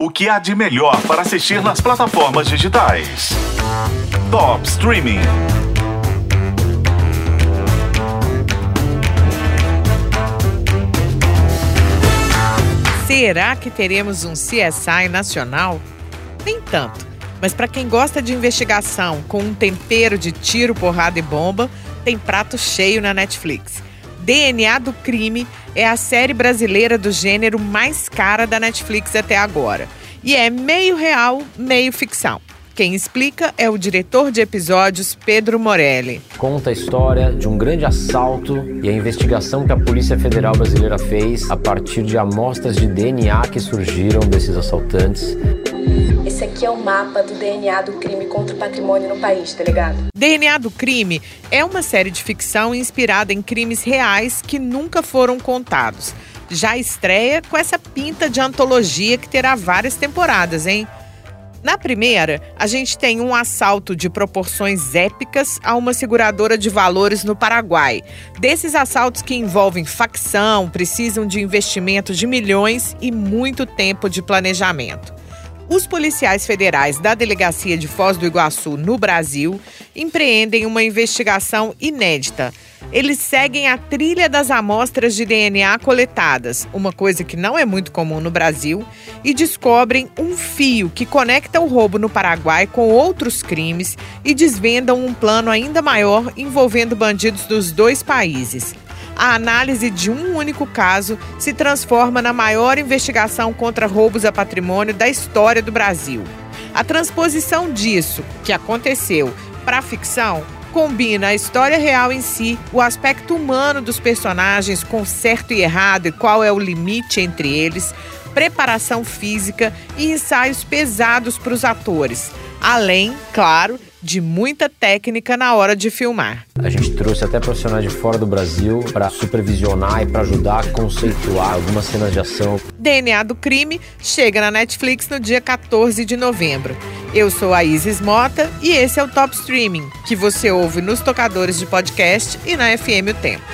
O que há de melhor para assistir nas plataformas digitais? Top Streaming. Será que teremos um CSI nacional? Nem tanto. Mas para quem gosta de investigação com um tempero de tiro, porrada e bomba, tem prato cheio na Netflix. DNA do Crime é a série brasileira do gênero mais cara da Netflix até agora. E é meio real, meio ficção. Quem explica é o diretor de episódios, Pedro Morelli. Conta a história de um grande assalto e a investigação que a Polícia Federal Brasileira fez a partir de amostras de DNA que surgiram desses assaltantes. Esse aqui é o mapa do DNA do crime contra o patrimônio no país, tá ligado? DNA do Crime é uma série de ficção inspirada em crimes reais que nunca foram contados. Já estreia com essa pinta de antologia que terá várias temporadas, hein? Na primeira, a gente tem um assalto de proporções épicas a uma seguradora de valores no Paraguai. Desses assaltos que envolvem facção, precisam de investimento de milhões e muito tempo de planejamento. Os policiais federais da Delegacia de Foz do Iguaçu, no Brasil, empreendem uma investigação inédita. Eles seguem a trilha das amostras de DNA coletadas, uma coisa que não é muito comum no Brasil, e descobrem um fio que conecta o roubo no Paraguai com outros crimes e desvendam um plano ainda maior envolvendo bandidos dos dois países a análise de um único caso se transforma na maior investigação contra roubos a patrimônio da história do Brasil. A transposição disso, que aconteceu, para a ficção, combina a história real em si, o aspecto humano dos personagens com certo e errado e qual é o limite entre eles, preparação física e ensaios pesados para os atores. Além, claro, de muita técnica na hora de filmar. A gente trouxe até profissionais de fora do Brasil para supervisionar e para ajudar a conceituar algumas cenas de ação. DNA do Crime chega na Netflix no dia 14 de novembro. Eu sou a Isis Mota e esse é o Top Streaming, que você ouve nos tocadores de podcast e na FM O Tempo.